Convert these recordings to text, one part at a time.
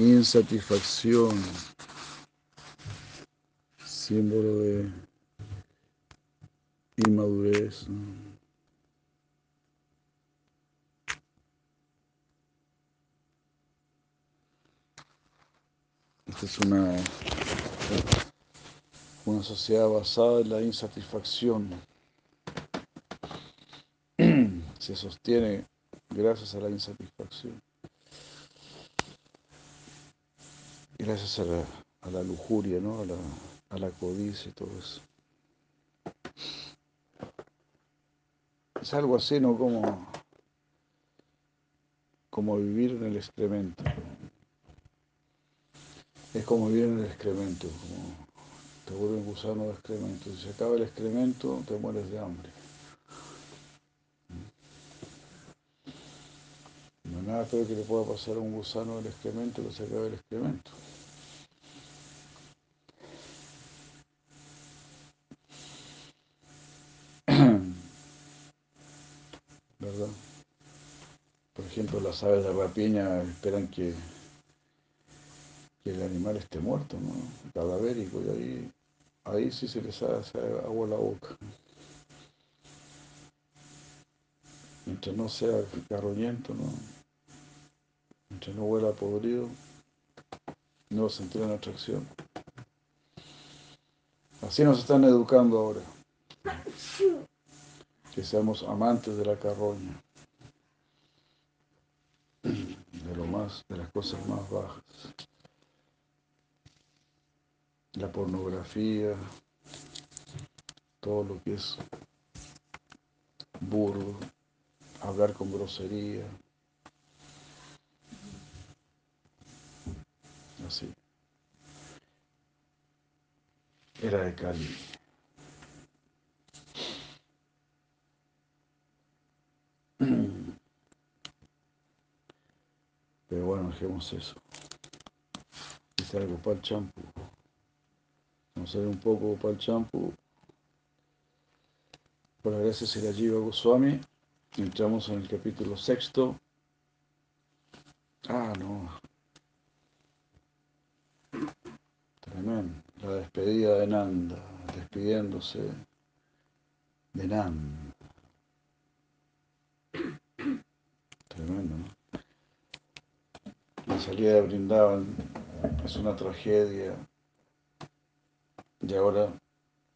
Insatisfacción, símbolo de inmadurez. Esta es una, una sociedad basada en la insatisfacción. Se sostiene gracias a la insatisfacción. Gracias a la, a la lujuria, ¿no? a, la, codicia y todo eso. Es algo así, ¿no? Como, como vivir en el excremento. Es como vivir en el excremento, como te vuelven gusano de excremento. Si se acaba el excremento, te mueres de hambre. No hay nada peor que le pueda pasar a un gusano del excremento que se acabe el excremento. Por ejemplo, las aves de rapiña esperan que, el animal esté muerto, ¿no? cadavérico, y ahí, ahí sí se les hace agua la boca. Mientras no sea carroñento, ¿no? mientras no huela podrido, no sentirán atracción. Así nos están educando ahora que seamos amantes de la carroña, de las cosas más bajas. La pornografía, todo lo que es burro, hablar con grosería. Así. Era de Cali. Pero bueno, dejemos eso. Dice algo para el champú. Vamos a ver un poco para el champú. Por la gracia de la Jiva Goswami. Entramos en el capítulo sexto. Ah, no. Tremendo. La despedida de Nanda. Despidiéndose de Nanda. Tremendo, ¿no? La salida de Brindavan es una tragedia. Y ahora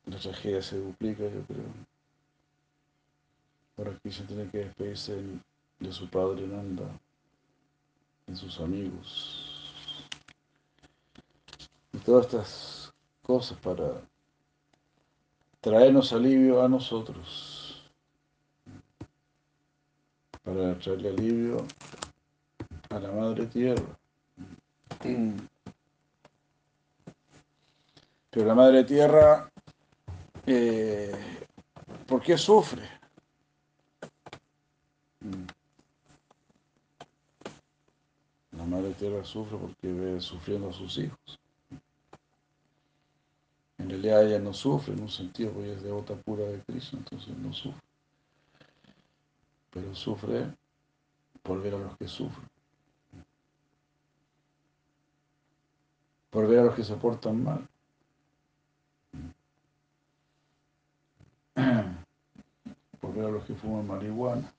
la tragedia se duplica, yo creo. Ahora se tiene que despedirse de su padre Nanda, de sus amigos, y todas estas cosas para traernos alivio a nosotros. Para traerle alivio a la madre tierra. Pero la madre tierra, eh, ¿por qué sufre? La madre tierra sufre porque ve sufriendo a sus hijos. En realidad ella no sufre en un sentido porque ella es devota pura de Cristo, entonces no sufre pero sufre por ver a los que sufren, por ver a los que se portan mal. por ver a los que fuman marihuana.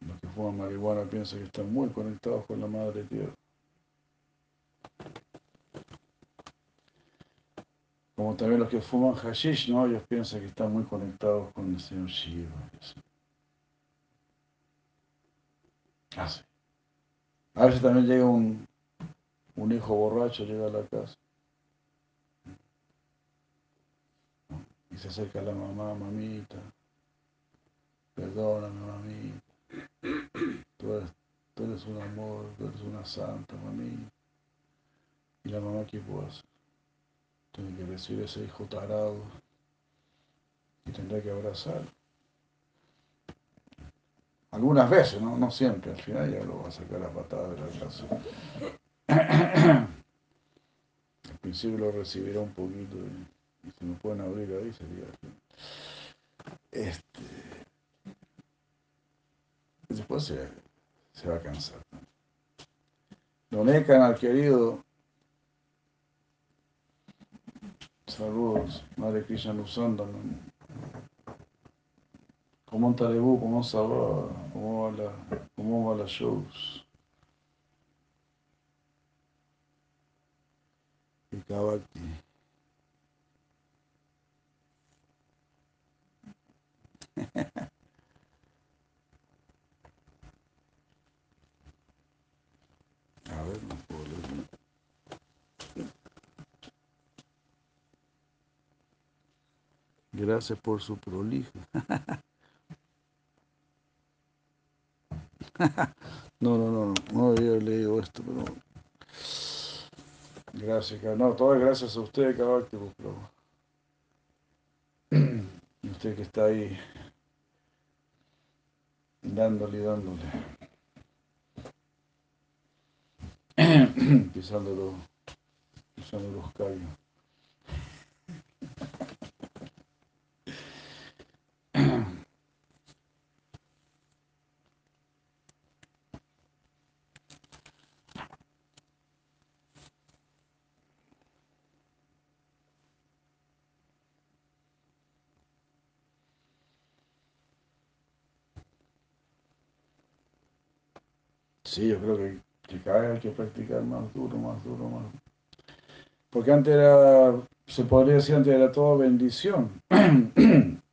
Los que fuman marihuana piensan que están muy conectados con la Madre Tierra. Como también los que fuman hashish, ¿no? Ellos piensan que están muy conectados con el Señor Shiva. Ah, sí. A veces también llega un, un hijo borracho, llega a la casa. Y se acerca a la mamá, mamita. perdóname, mami. Tú eres, tú eres un amor, tú eres una santa, mami. Y la mamá, ¿qué puede hacer? Tiene que recibir ese hijo tarado y tendrá que abrazar. Algunas veces, ¿no? no siempre, al final ya lo va a sacar a patada de la casa. Al principio lo recibirá un poquito y, si no pueden abrir ahí sería. Este, después se, se va a cansar. Don al querido, saludos, Madre Krishna Lusanda, ¿Cómo está Talebú? ¿Cómo se va? ¿Cómo va la, cómo va la shows? Y Kabakti. A ver, no puedo leer. Gracias por su prolijo. no, no, no, no había leído esto, pero. Gracias, no, todas gracias a usted, Cabacti, pero. usted que está ahí dándole y dándole. pisando pisando los callos. Sí, yo creo que, cada vez hay que practicar más duro, más duro, más. Porque antes era, se podría decir, antes era todo bendición.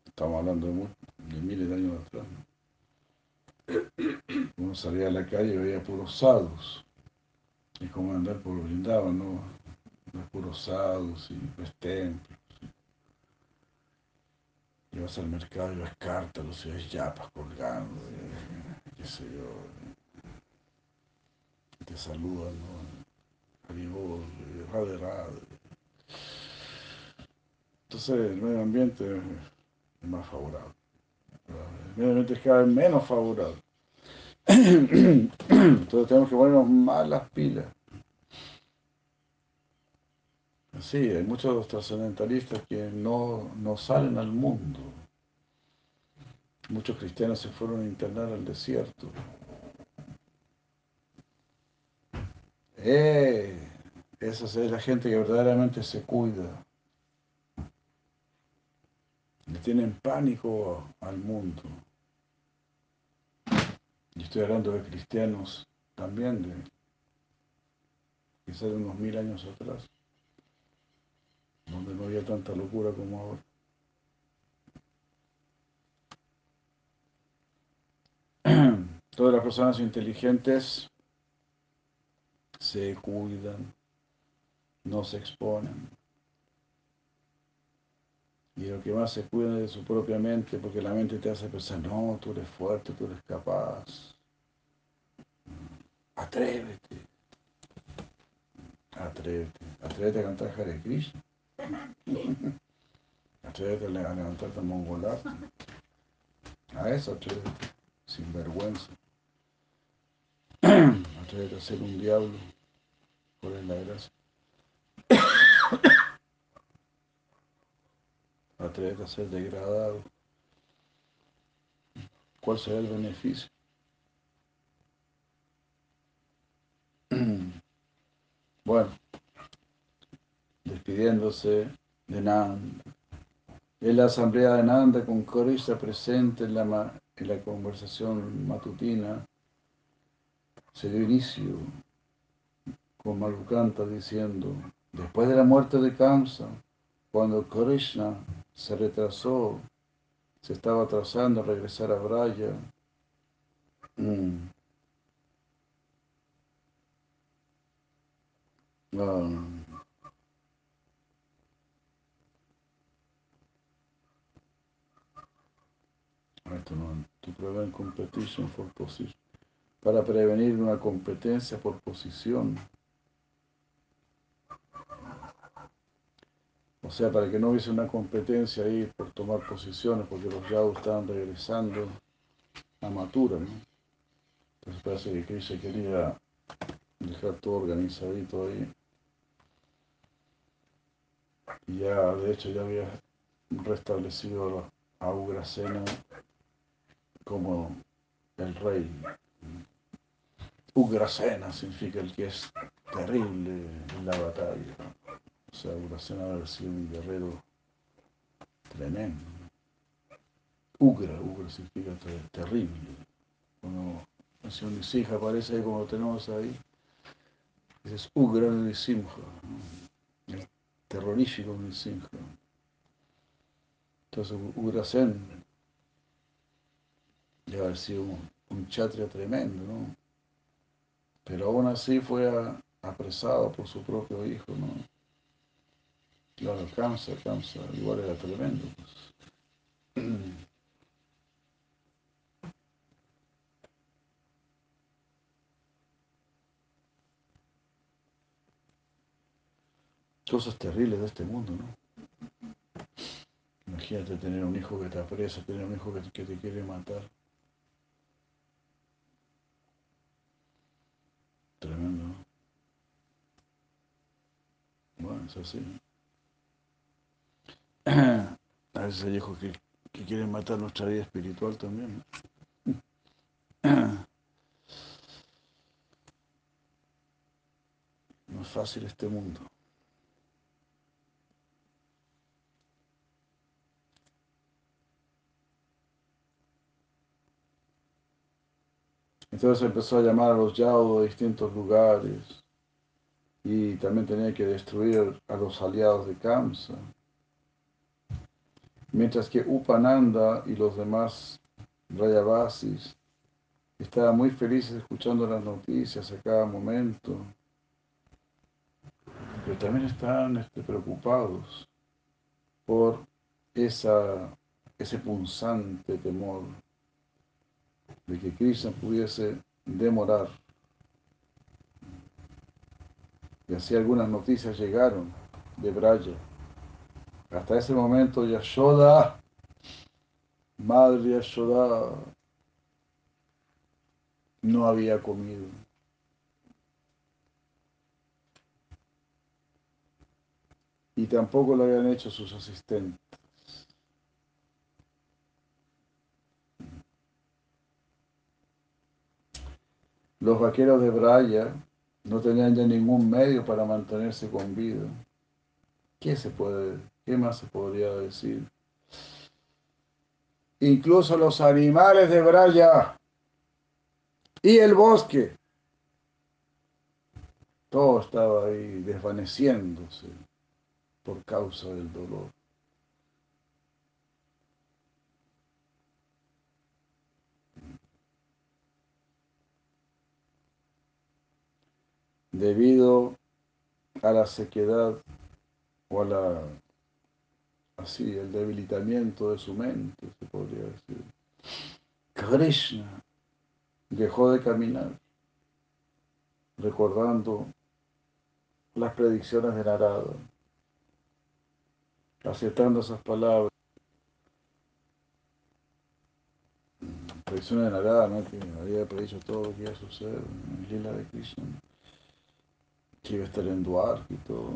Estamos hablando de, miles de años atrás. Uno salía a la calle y veía puros sadhus. Es como andar por los brindaban, ¿no? puros sadhus y ves templos. Llevas al mercado y cártalos y ves yapas colgando, qué sé yo te saludan, ¿no? Rade Rade. Entonces el medio ambiente es más favorable. El medio ambiente es cada vez menos favorable. Entonces tenemos que ponernos más las pilas. Sí, hay muchos trascendentalistas que no, no salen al mundo. Muchos cristianos se fueron a internar al desierto. Eh, esa es la gente que verdaderamente se cuida. Le tienen pánico al mundo. Y estoy hablando de cristianos también, de quizás de unos mil años atrás, donde no había tanta locura como ahora. Todas las personas inteligentes se cuidan, no se exponen. Y lo que más se cuida es de su propia mente, porque la mente te hace pensar, no, tú eres fuerte, tú eres capaz. Atrévete. Atrévete. Atrévete a cantar Hare Krishna. Atrévete a levantarte a mongolarte. A eso atrévete, sin vergüenza. Atrévete a ser un diablo. Por la gracia. Atrévete a ser degradado. ¿Cuál será el beneficio? Bueno, despidiéndose de Nanda. En la asamblea de Nanda con Krishna presente en la, en la conversación matutina se dio inicio con Malukanta diciendo, después de la muerte de Kamsa, cuando Krishna se retrasó, se estaba atrasando a regresar a Braya, competition for position. Para prevenir una competencia por posición. O sea, para que no hubiese una competencia ahí por tomar posiciones, porque los Yao estaban regresando a Matura, ¿no? Entonces parece que Krishna quería dejar todo organizadito ahí. Y ya, de hecho, ya había restablecido a Ugrasena como el rey. Ugrasena significa el que es terrible en la batalla. O sea, Ugrasena debe haber sido un guerrero tremendo. Ugra, Ugra significa terrible. Cuando el señor Nisija aparece como lo tenemos ahí, dices Ugra Nisimha, el terrorífico Nisimha. Entonces Ugrasen debe haber sido un chatria tremendo, ¿no? Pero aún así fue apresado por su propio hijo, ¿no? Claro, Kamsa, Kamsa, igual era tremendo. Pues. Cosas terribles de este mundo, ¿no? Imagínate tener un hijo que te apresa, tener un hijo que, que te quiere matar. Tremendo, ¿no? Bueno, es así. A veces hay hijos que, que, quieren matar nuestra vida espiritual también. ¿no? no es fácil este mundo. Entonces empezó a llamar a los Yao de distintos lugares y también tenía que destruir a los aliados de Kamsa. Mientras que Upananda y los demás Rayavasis estaban muy felices escuchando las noticias a cada momento, pero también estaban este, preocupados por esa, ese punzante temor de que Krishna pudiese demorar. Y así algunas noticias llegaron de Braya. Hasta ese momento Yashoda, madre Yashoda, no había comido. Y tampoco lo habían hecho sus asistentes. Los vaqueros de Braya no tenían ya ningún medio para mantenerse con vida. ¿Qué se puede, qué más se podría decir? Incluso los animales de Braya y el bosque, todo estaba ahí desvaneciéndose por causa del dolor. Debido a la sequedad o a la así el debilitamiento de su mente, se podría decir. Krishna dejó de caminar, recordando las predicciones de Narada, aceptando esas palabras. Predicciones de Narada, ¿no? que había predicho todo lo que iba a suceder en la Lila de Krishna iba a estar en Duarte y todo.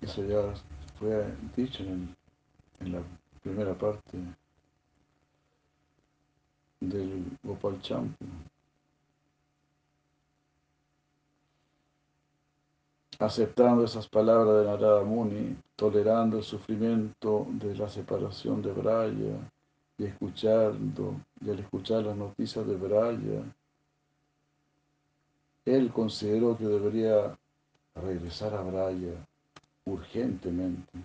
Eso ya fue dicho en, en la primera parte del Gopal Champu. Aceptando esas palabras de Narada Muni, tolerando el sufrimiento de la separación de Braya y escuchando, y al escuchar las noticias de Braya, él consideró que debería regresar a Braya urgentemente.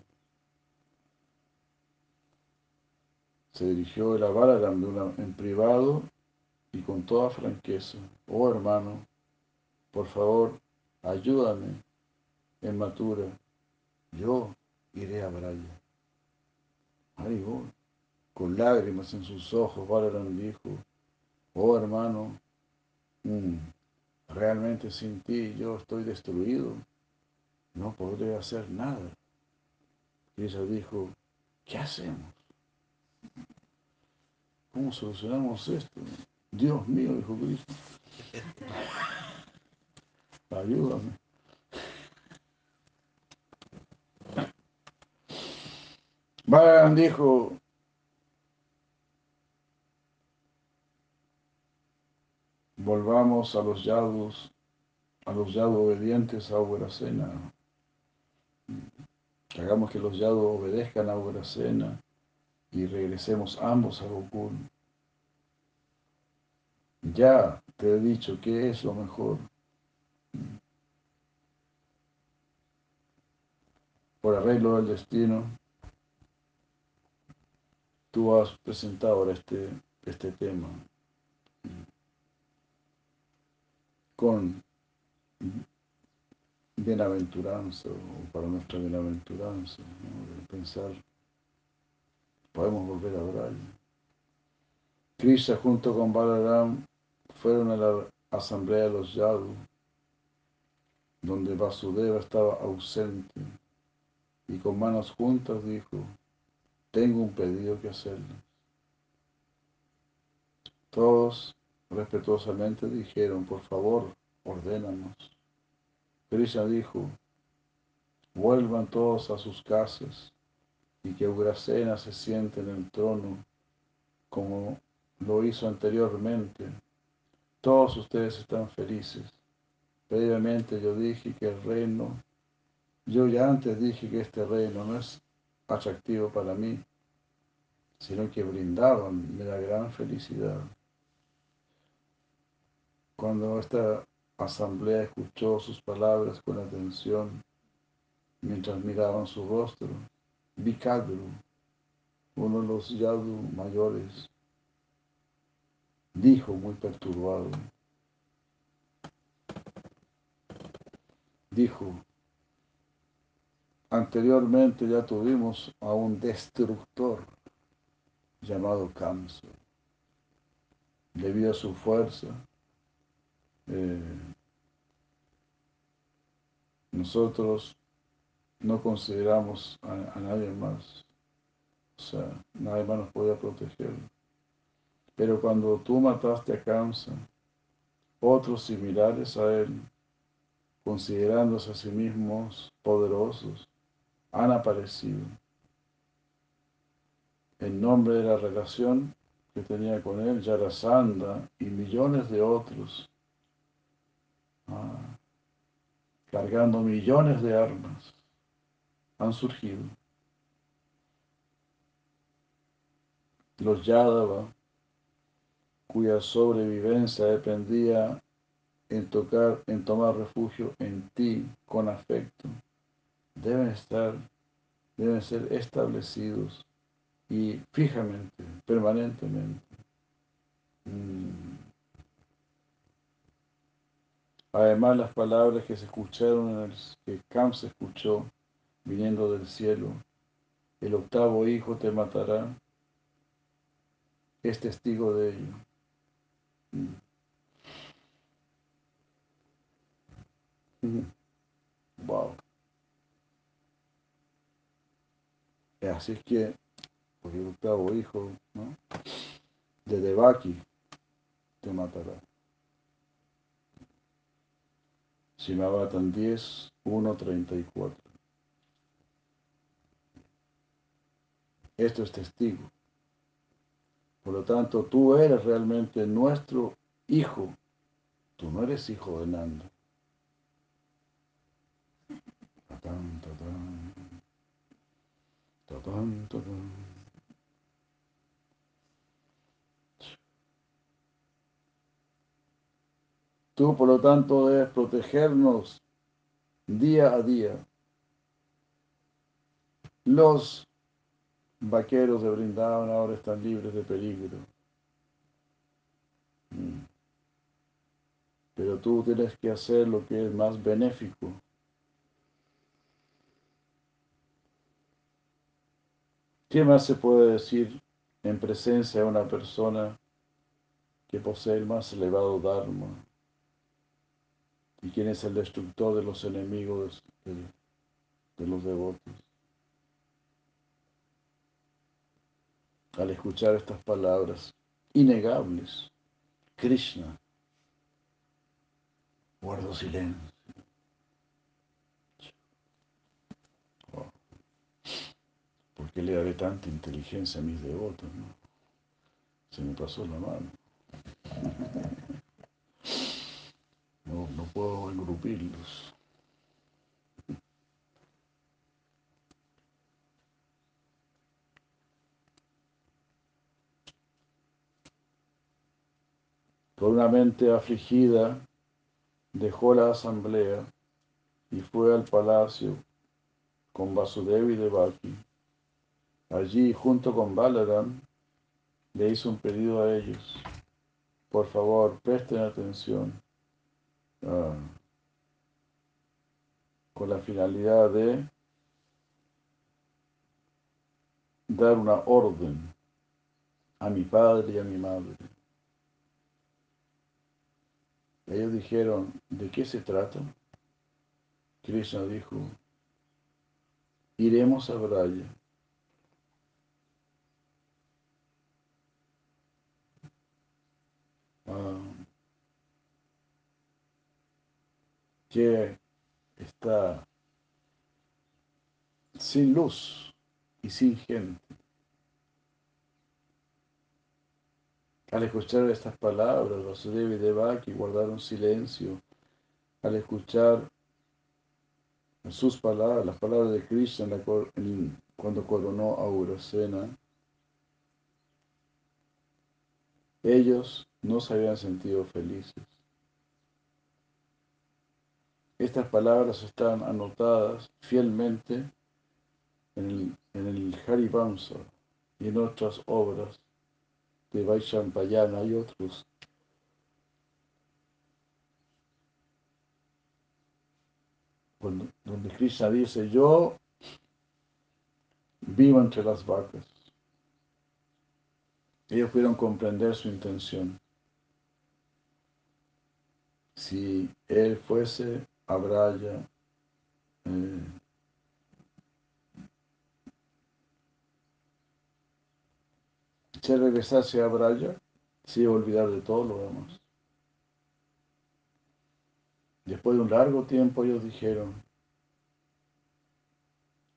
Se dirigió el Balaram en privado y con toda franqueza. Oh hermano, por favor, ayúdame en Matura. Yo iré a Braya. Haribol, con lágrimas en sus ojos, Balaram dijo, oh hermano, mm, realmente sin ti yo estoy destruido, no podré hacer nada. Y ella dijo, ¿qué hacemos? ¿Cómo solucionamos esto? Dios mío, dijo Cristo. Ayúdame. Bhagavan dijo, volvamos a los yados, a los yados obedientes a Ugrasena. Hagamos que los yados obedezcan a Ugrasena y regresemos ambos a Gokul. Ya te he dicho que es lo mejor. Por arreglo del destino, tú has presentado ahora este, este tema con bienaventuranza o para nuestra bienaventuranza, ¿no? pensar, podemos volver a adorar. Krishna junto con Balaram fueron a la asamblea de los Yadu, donde Vasudeva estaba ausente, y con manos juntas dijo, tengo un pedido que hacerles. Todos respetuosamente dijeron, por favor, ordénanos. Krishna dijo, vuelvan todos a sus casas y que Ugrasena se siente en el trono como lo hizo anteriormente. Todos ustedes están felices. Previamente yo dije que el reino, yo ya antes dije que este reino no es atractivo para mí, sino que brindaban me da gran felicidad. Cuando esta asamblea escuchó sus palabras con atención, mientras miraban su rostro, Vikadru, uno de los yadu mayores, dijo muy perturbado, dijo, anteriormente ya tuvimos a un destructor llamado Kamsa. Debido a su fuerza, eh, nosotros no consideramos a, nadie más, o sea, nadie más nos podía proteger. Pero cuando tú mataste a Kamsa, otros similares a él, considerándose a sí mismos poderosos, han aparecido en nombre de la relación que tenía con él, Yarasanda y millones de otros Ah, cargando millones de armas, han surgido. Los Yadava, cuya sobrevivencia dependía en tocar, en tomar refugio en ti con afecto, deben estar, deben ser establecidos y fijamente, permanentemente. Mm. Además, las palabras que se escucharon, que Cam se escuchó viniendo del cielo, el octavo hijo te matará, es testigo de ello. Wow. Así es que, porque el octavo hijo, ¿no? De Devaki te matará. Simabatan 10, 1, 34. Esto es testigo. Por lo tanto, tú eres realmente nuestro hijo. Tú no eres hijo de tatán. Tú, por lo tanto, debes protegernos día a día. Los vaqueros de Brindavan ahora están libres de peligro. Mm. Pero tú tienes que hacer lo que es más benéfico. ¿Qué más se puede decir en presencia de una persona que posee el más elevado Dharma y quien es el destructor de los enemigos de, los devotos? Al escuchar estas palabras innegables, Krishna guardo silencio. ¿Por qué le daré tanta inteligencia a mis devotos? No? Se me pasó la mano. No, no puedo engrupirlos. Con una mente afligida, dejó la asamblea y fue al palacio con Vasudev y Devaki. Allí, junto con Balaram, le hizo un pedido a ellos. Por favor, presten atención ah, con la finalidad de dar una orden a mi padre y a mi madre. Ellos dijeron, ¿de qué se trata? Krishna dijo, iremos a Braya. Ah, que está sin luz y sin gente. Al escuchar estas palabras, Vasudeva y Devaki guardaron silencio. Al escuchar sus palabras, las palabras de Krishna cuando coronó a Urasena, ellos no se habían sentido felices. Estas palabras están anotadas fielmente en el, en y en otras obras de Vaishampayana y otros. donde Krishna dice, yo vivo entre las vacas. Ellos pudieron comprender su intención. Si él fuese a Braya, eh, se regresase a Braya, se olvidar de todo lo demás. Después de un largo tiempo ellos dijeron,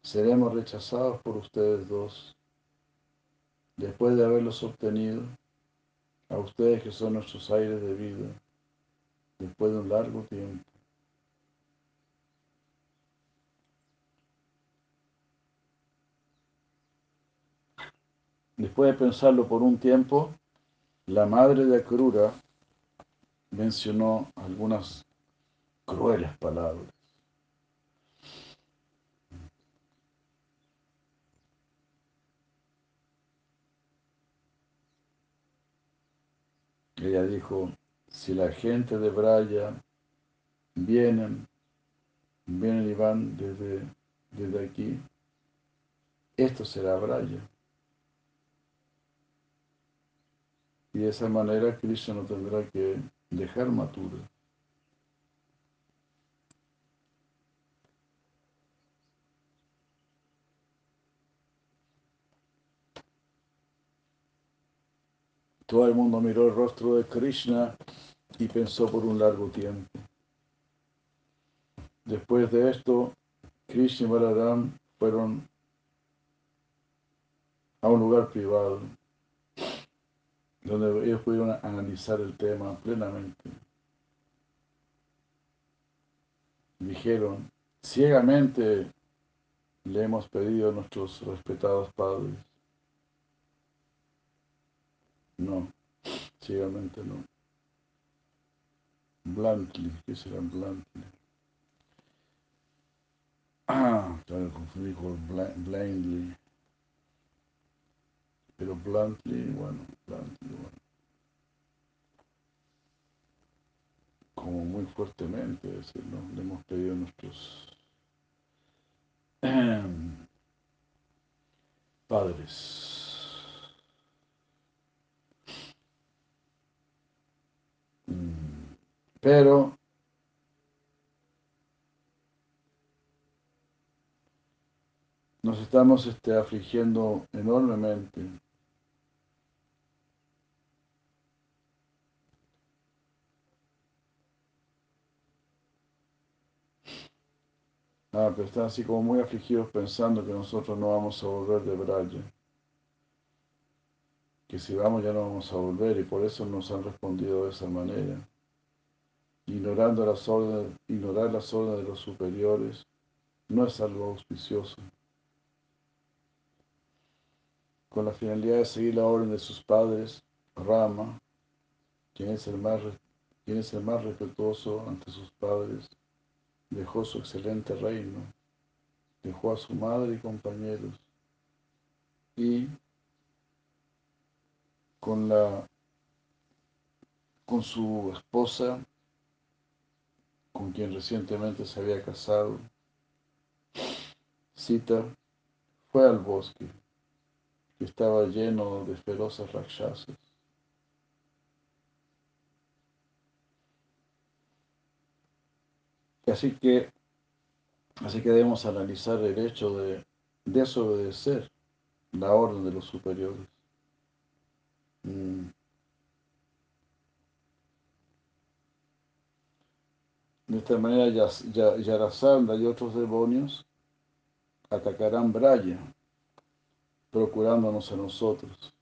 seremos rechazados por ustedes dos. Después de haberlos obtenido, a ustedes que son nuestros aires de vida, después de un largo tiempo. Después de pensarlo por un tiempo, la madre de Akrura mencionó algunas crueles palabras. Ella dijo, si la gente de Braya vienen, vienen y van desde, desde aquí, esto será Braya. Y de esa manera Krishna no tendrá que dejar Matura. Todo el mundo miró el rostro de Krishna y pensó por un largo tiempo. Después de esto, Krishna y Balaram fueron a un lugar privado donde ellos pudieron analizar el tema plenamente. Dijeron, ciegamente le hemos pedido a nuestros respetados padres. No, ciegamente no. Bluntly, ¿qué será bluntly? Ah, claro, confundí con blindly. Pero bluntly, bueno, bluntly, bueno. Como muy fuertemente, decir, ¿no? Le hemos pedido a nuestros... padres. Mm. Pero nos estamos este, afligiendo enormemente Ah, pero están así como muy afligidos pensando que nosotros no vamos a volver de Braya. Que si vamos ya no vamos a volver y por eso nos han respondido de esa manera. Ignorando las órdenes, ignorar las órdenes de los superiores no es algo auspicioso. Con la finalidad de seguir la orden de sus padres, Rama, quien es el más, quien es el más respetuoso ante sus padres, dejó su excelente reino, dejó a su madre y compañeros y con la con su esposa con quien recientemente se había casado Sita fue al bosque que estaba lleno de feroces rakshasas Así que, así que debemos analizar el hecho de desobedecer la orden de los superiores. Mm. De esta manera, Yarasandha y otros demonios atacarán Braya, procurándonos a nosotros.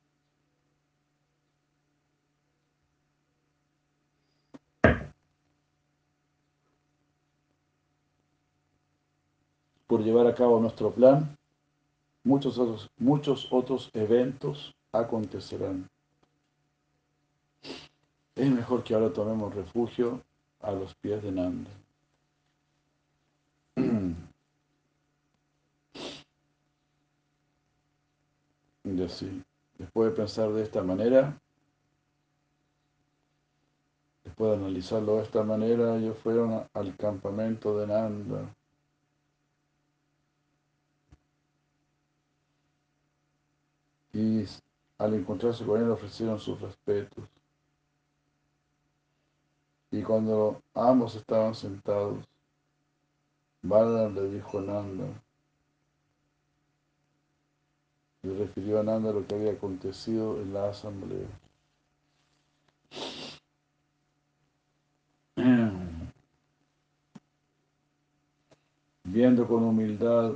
Por llevar a cabo nuestro plan, muchos otros, muchos otros eventos acontecerán. Es mejor que ahora tomemos refugio a los pies de Nanda. Y así, después de pensar de esta manera, después de analizarlo de esta manera, ellos fueron al campamento de Nanda. Y al encontrarse con él ofrecieron sus respetos. Y cuando ambos estaban sentados, Balaram le dijo a Nanda, le refirió a Nanda lo que había acontecido en la asamblea. Viendo con humildad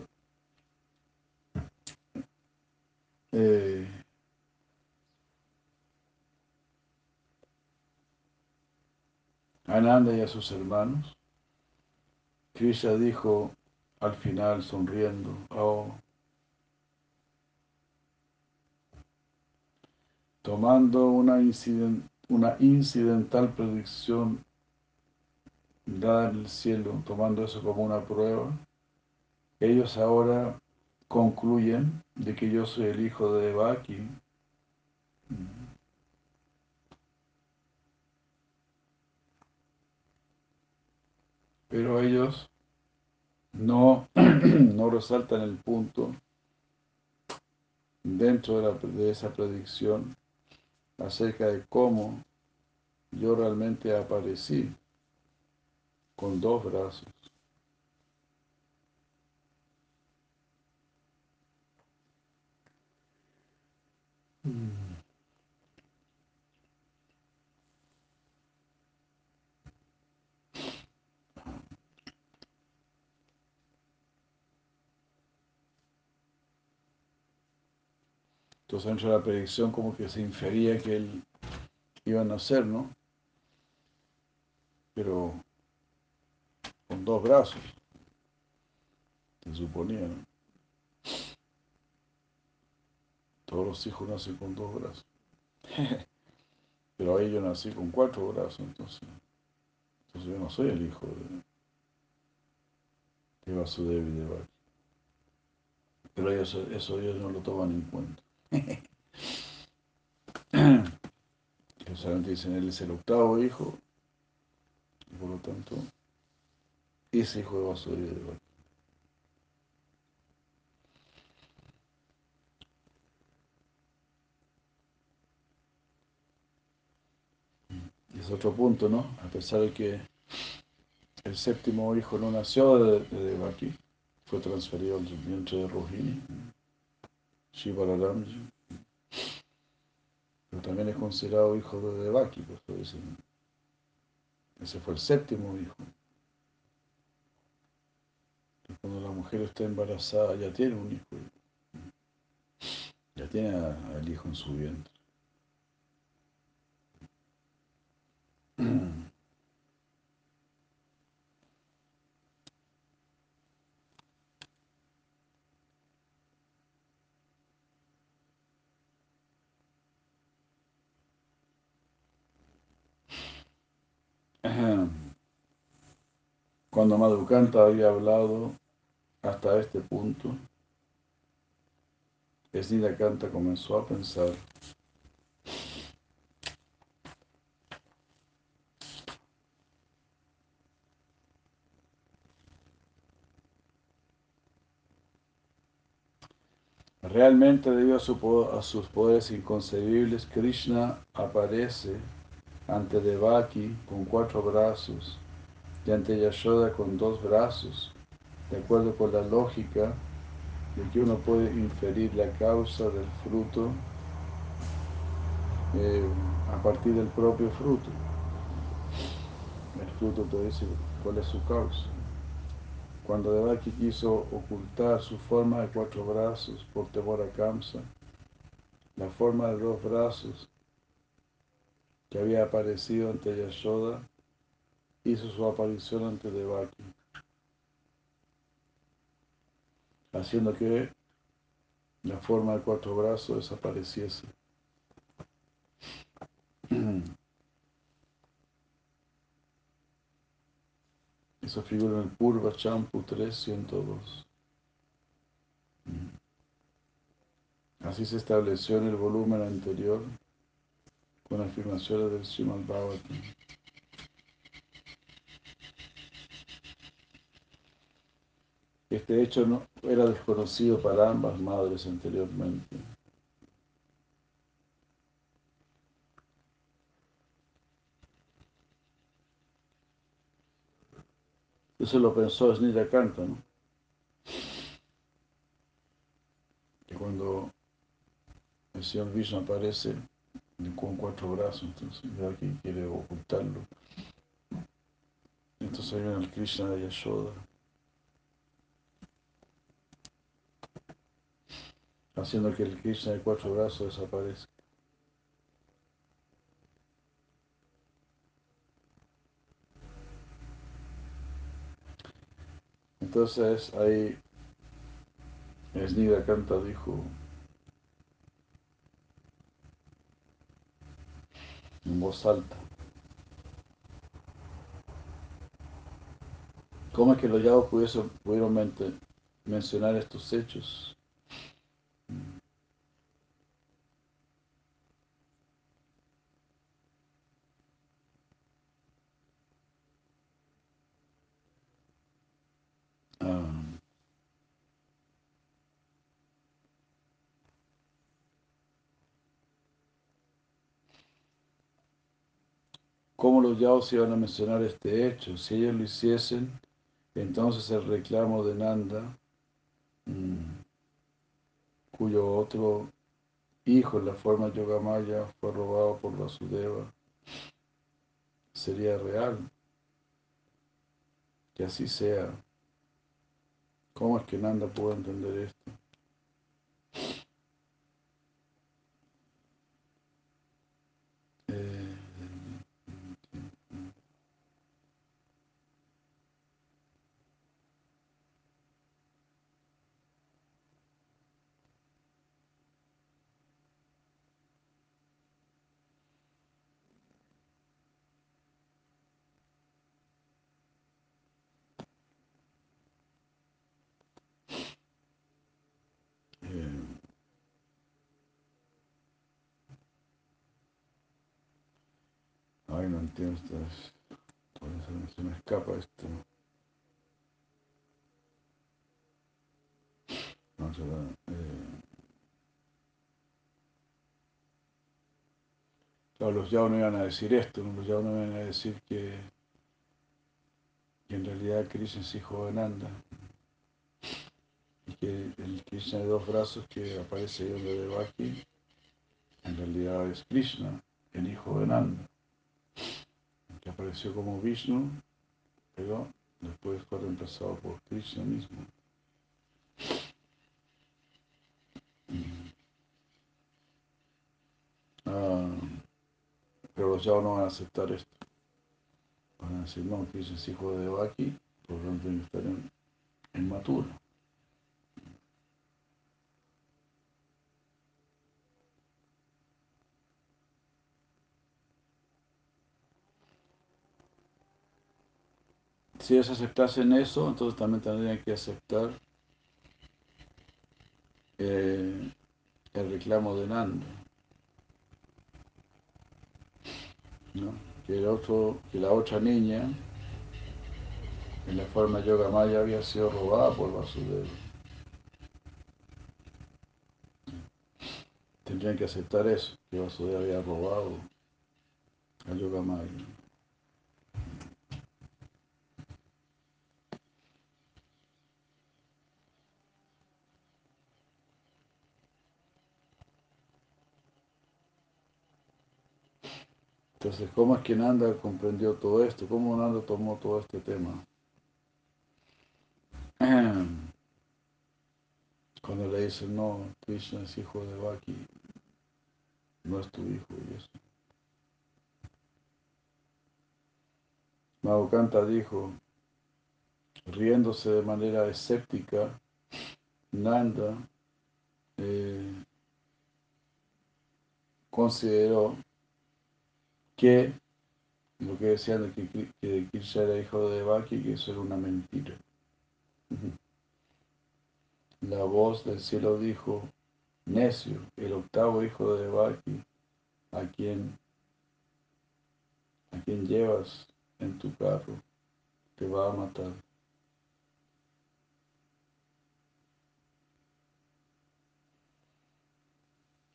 eh, Ananda y a sus hermanos, Krishna dijo al final sonriendo, oh, tomando una, una incidental predicción dada en el cielo, tomando eso como una prueba, ellos ahora concluyen de que yo soy el hijo de Devaki. Pero ellos no, no resaltan el punto dentro de, de esa predicción acerca de cómo yo realmente aparecí con dos brazos. Entonces, dentro de la predicción, como que se infería que él iba a nacer, ¿no? Pero con dos brazos, se suponía, ¿no? Todos los hijos nacen con dos brazos. Pero ahí yo nací con cuatro brazos, entonces, entonces yo no soy el hijo de, de Vasudev y de Baki. Pero eso, eso ellos no lo toman en cuenta. solamente dicen, él es el octavo hijo, por lo tanto, es hijo de Vasudev y de Baki. Es otro punto, ¿no? A pesar de que el séptimo hijo no nació de, de Devaki, fue transferido al vientre de Rohini, Shivararamji, pero también es considerado hijo de Devaki, pues ese fue el séptimo hijo. cuando la mujer está embarazada ya tiene un hijo, ya tiene al hijo en su vientre. Cuando Madhukanta había hablado hasta este punto, Kanta comenzó a pensar Realmente debido a, sus poderes inconcebibles, Krishna aparece ante Devaki con cuatro brazos y ante Yashoda con dos brazos, de acuerdo con la lógica de que uno puede inferir la causa del fruto eh, a partir del propio fruto. El fruto te dice cuál es su causa. Cuando Devaki quiso ocultar su forma de cuatro brazos por temor a Kamsa, la forma de dos brazos que había aparecido ante Yashoda hizo su aparición ante Devaki, haciendo que la forma de cuatro brazos desapareciese. Eso figura en el Purva Champu 302. Así se estableció en el volumen anterior con afirmaciones del Srimad Bhagavatam. Este hecho no era desconocido para ambas madres anteriormente. Eso lo pensó Snira Kanta, ¿no? Que cuando el señor Vishnu aparece con cuatro brazos, entonces aquí quiere ocultarlo. Entonces viene el Krishna de Yashoda. haciendo que el Krishna de cuatro brazos desaparezca. Entonces ahí Snida Kanta dijo en voz alta. ¿Cómo es que los yavos pudieron mencionar estos hechos? ¿Cómo los yaos iban a mencionar este hecho? Si ellos lo hiciesen, entonces el reclamo de Nanda, mm, cuyo otro hijo en la forma Yogamaya fue robado por Vasudeva, sería real. Que así sea. ¿Cómo es que Nanda puede entender esto? No entiendo estas. Se me escapa esto. No, se eh. Claro, los ya no iban a decir esto, los ya no iban a decir que, en realidad Krishna es hijo de Nanda y que el Krishna de dos brazos que aparece ahí donde Devaki en realidad es Krishna, el hijo de Nanda, apareció como Vishnu, pero después fue reemplazado por Krishna mismo. Ah, pero los no van a aceptar esto. Van a decir, no, Krishna es hijo de Devaki, por lo tanto tiene que estar en, en Matura. Si ellos aceptasen eso, entonces también tendrían que aceptar eh, el reclamo de Nanda. Que, el otro, que la otra niña, en la forma Yoga Maya, había sido robada por Vasudeva. Tendrían que aceptar eso, que Vasudeva había robado a Yoga Maya. Entonces, ¿cómo es que Nanda comprendió todo esto? ¿Cómo Nanda tomó todo este tema? Cuando le dicen, no, Krishna es hijo de Baki, no es tu hijo y eso. Mahukanta dijo, riéndose de manera escéptica, Nanda eh, consideró que lo que decían de que, que Krishna era hijo de Baki, que eso era una mentira. La voz del cielo dijo, necio, el octavo hijo de Baki, a quien, a quien llevas en tu carro, te va a matar.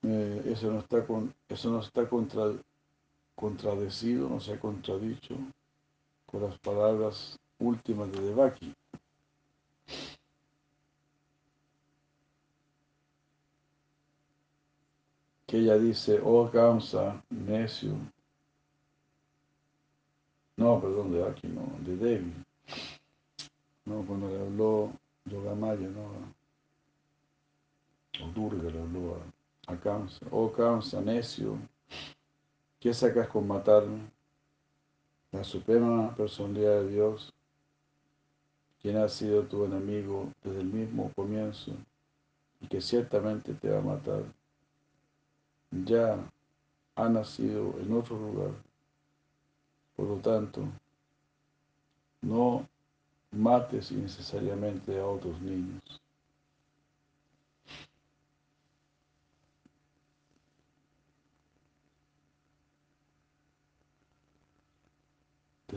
Eh, eso no está con, eso no está contra contradecido, no se ha contradicho con las palabras últimas de Devaki. Que ella dice, oh Kamsa, necio. No, perdón, de Devaki, no, de Devi. No, cuando le habló Yogamaya, no, o Durga le habló a, a Kamsa, oh Kamsa, necio ¿Qué sacas con matarme? La suprema personalidad de Dios, quien ha sido tu enemigo desde el mismo comienzo y que ciertamente te va a matar, ya ha nacido en otro lugar. Por lo tanto, no mates innecesariamente a otros niños.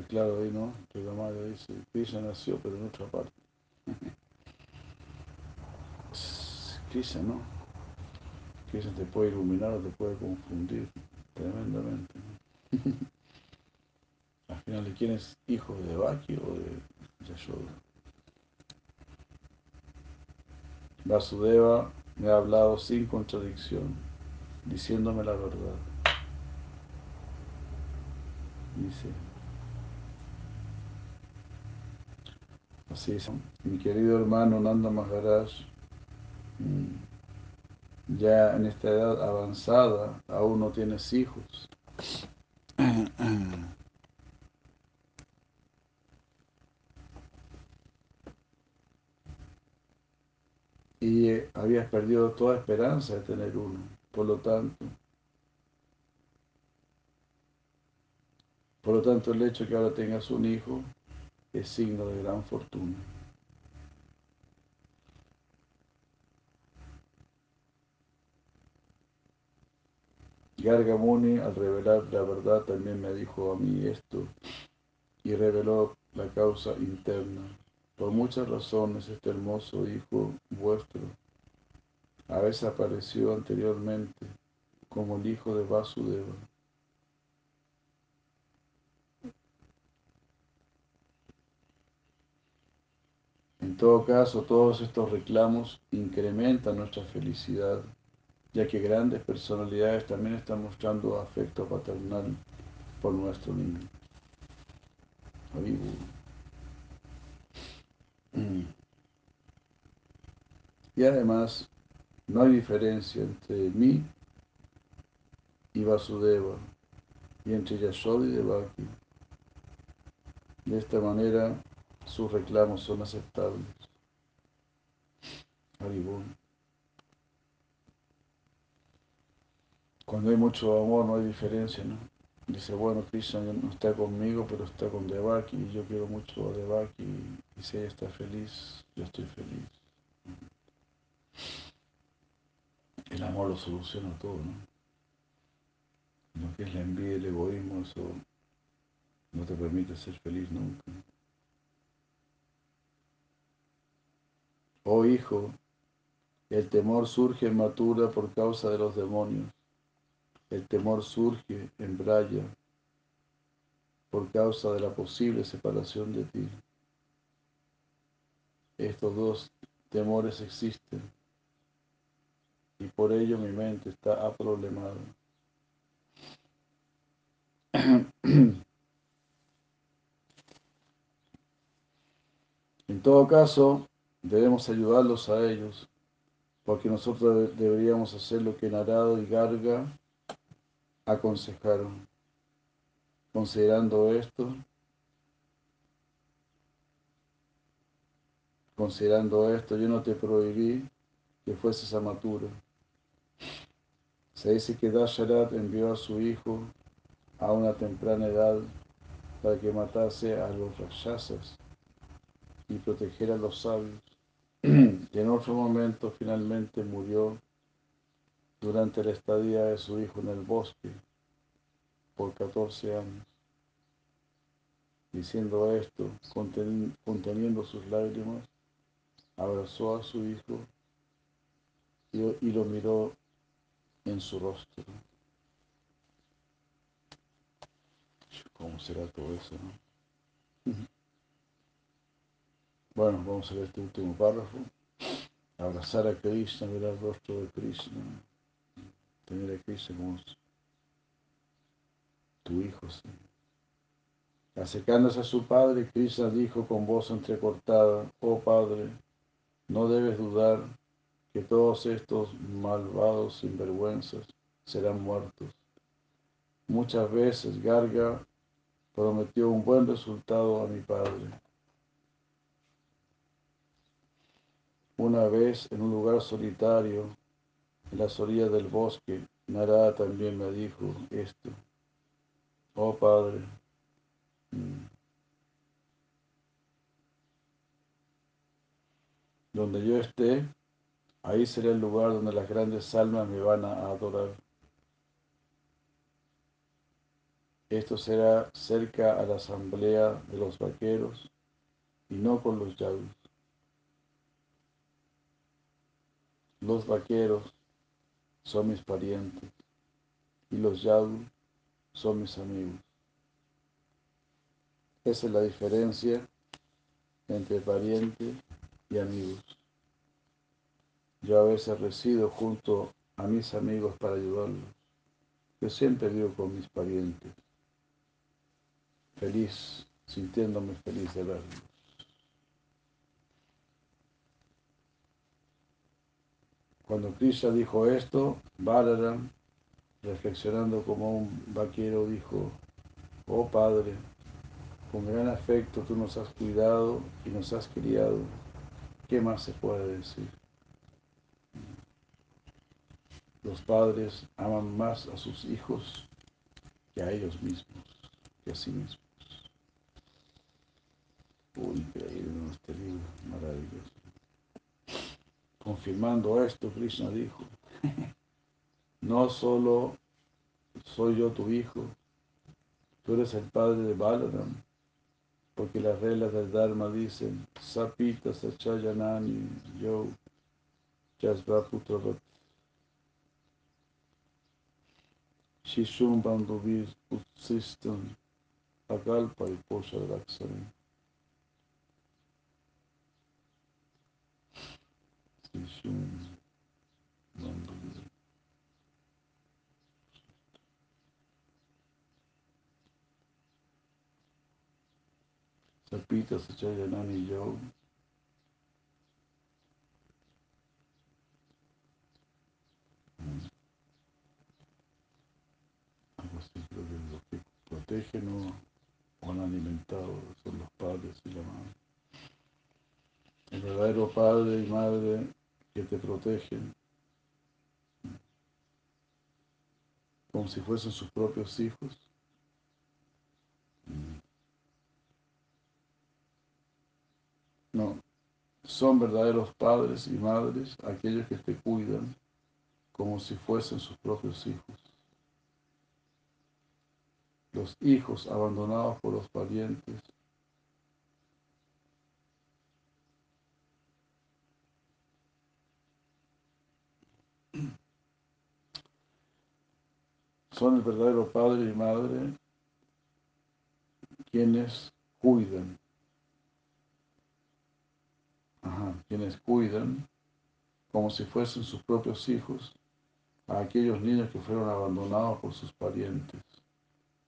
Claro ahí, ¿no? Que la madre dice, Krishna nació, pero en otra parte. Krishna, ¿no? Krishna te puede iluminar o te puede confundir tremendamente. Al final, ¿de quién es hijo de Baki o de Yashoda? Vasudeva me ha hablado sin contradicción, diciéndome la verdad. Dice, Así es, mi querido hermano Nanda Maharaj, mm, ya en esta edad avanzada, aún no tienes hijos. Y eh, habías perdido toda esperanza de tener uno. Por lo tanto, por lo tanto el hecho de que ahora tengas un hijo es signo de gran fortuna. Gargamuni, al revelar la verdad, también me dijo a mí esto y reveló la causa interna. Por muchas razones, este hermoso hijo vuestro a veces apareció anteriormente como el hijo de Vasudeva En todo caso, todos estos reclamos incrementan nuestra felicidad, ya que grandes personalidades también están mostrando afecto paternal por nuestro niño. Y además, no hay diferencia entre mí y Vasudeva, y entre Yashoda y Devaki. De esta manera, sus reclamos son aceptables. Haribol. Cuando hay mucho amor no hay diferencia, ¿no? Dice, bueno, Krishna no está conmigo, pero está con Devaki, y yo quiero mucho a Devaki, y si ella está feliz, yo estoy feliz. El amor lo soluciona todo, ¿no? Lo que es la envidia y el egoísmo, eso no te permite ser feliz nunca. Oh hijo, el temor surge en Matura por causa de los demonios. El temor surge en Braya por causa de la posible separación de ti. Estos dos temores existen y por ello mi mente está aproblemada. En todo caso, debemos ayudarlos a ellos, porque nosotros deberíamos hacer lo que Narado y Garga aconsejaron. Considerando esto, considerando esto, yo no te prohibí que fueses a Matura. Se dice que Dasharat envió a su hijo a una temprana edad para que matase a los rakshasas y protegiera a los sabios. En otro momento finalmente murió durante la estadía de su hijo en el bosque por 14 años. Diciendo esto, conteniendo sus lágrimas, abrazó a su hijo y, lo miró en su rostro. ¿Cómo será todo eso? Bueno, vamos a ver este último párrafo. Abrazar a Krishna, ver el rostro de Krishna, tener a Krishna como tu hijo. Acercándose a su padre, Krishna dijo con voz entrecortada, oh padre, no debes dudar que todos estos malvados sinvergüenzas serán muertos. Muchas veces Garga prometió un buen resultado a mi padre. Una vez en un lugar solitario, en las orillas del bosque, Narada también me dijo esto. Oh Padre, mm, donde yo esté, Ahí será el lugar donde las grandes almas me van a adorar. Esto será cerca a la asamblea de los vaqueros y no con los yadus. Los vaqueros son mis parientes y los yadus son mis amigos. Esa es la diferencia entre pariente y amigos. Yo a veces resido junto a mis amigos para ayudarlos. Yo siempre vivo con mis parientes, feliz, sintiéndome feliz de verlos. Cuando Krishna dijo esto, Balaram, reflexionando como un vaquero, dijo, oh Padre, con gran afecto tú nos has cuidado y nos has criado. ¿Qué más se puede decir? Los padres aman más a sus hijos que a ellos mismos, que a sí mismos. Uy, increíble libro, maravilloso. Confirmando esto, Krishna dijo, no solo soy yo tu hijo, tú eres el padre de Balaram, porque las reglas del Dharma dicen, Sapita Sachayanani Yo Jasvaputra Shishum Bandhuvis Utsistan Agalpa y Sapita Sachayanani Yoga. Los que protegen o han alimentado son los padres y la madre. El verdadero padre y madre que te protegen como si fuesen sus propios hijos. No, son verdaderos padres y madres aquellos que te cuidan como si fuesen sus propios hijos. Los hijos abandonados por los parientes son el verdadero padre y madre quienes cuidan. Quienes cuidan como si fuesen sus propios hijos a aquellos niños que fueron abandonados por sus parientes,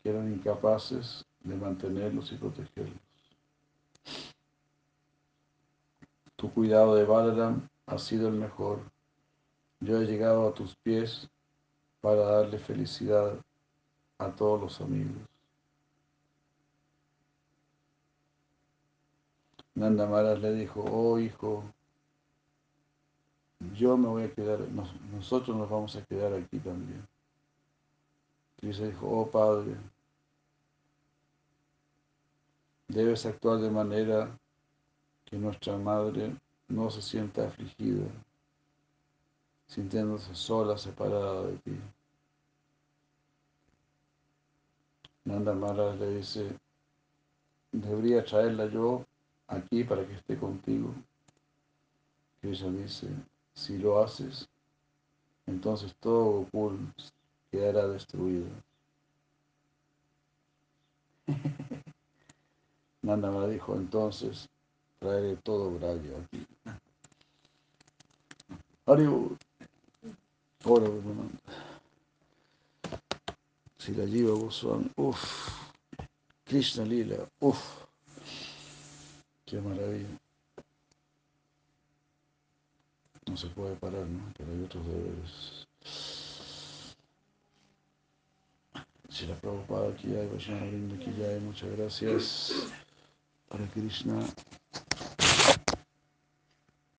que eran incapaces de mantenerlos y protegerlos. Tu cuidado de Balaram ha sido el mejor. Yo he llegado a tus pies para darle felicidad a todos los amigos. Nanda Maharaj le dijo, oh hijo, yo me voy a quedar, nosotros nos vamos a quedar aquí también. Krishna dijo, oh padre, debes actuar de manera que nuestra madre no se sienta afligida sintiéndose sola, separada de ti. Nanda Maharaj le dice, debería traerla yo aquí para que esté contigo. Ella dice, si lo haces, entonces todo Gokul quedará destruido. Nanda Maharaj dijo, entonces traeré todo Braya aquí. Si la lleva Goswami, uff, Krishna Lila, uff, qué maravilla. No se puede parar, ¿no? Pero hay otros deberes. Si la Prabhupada aquí hay, Linda aquí hay, muchas gracias. Para Krishna.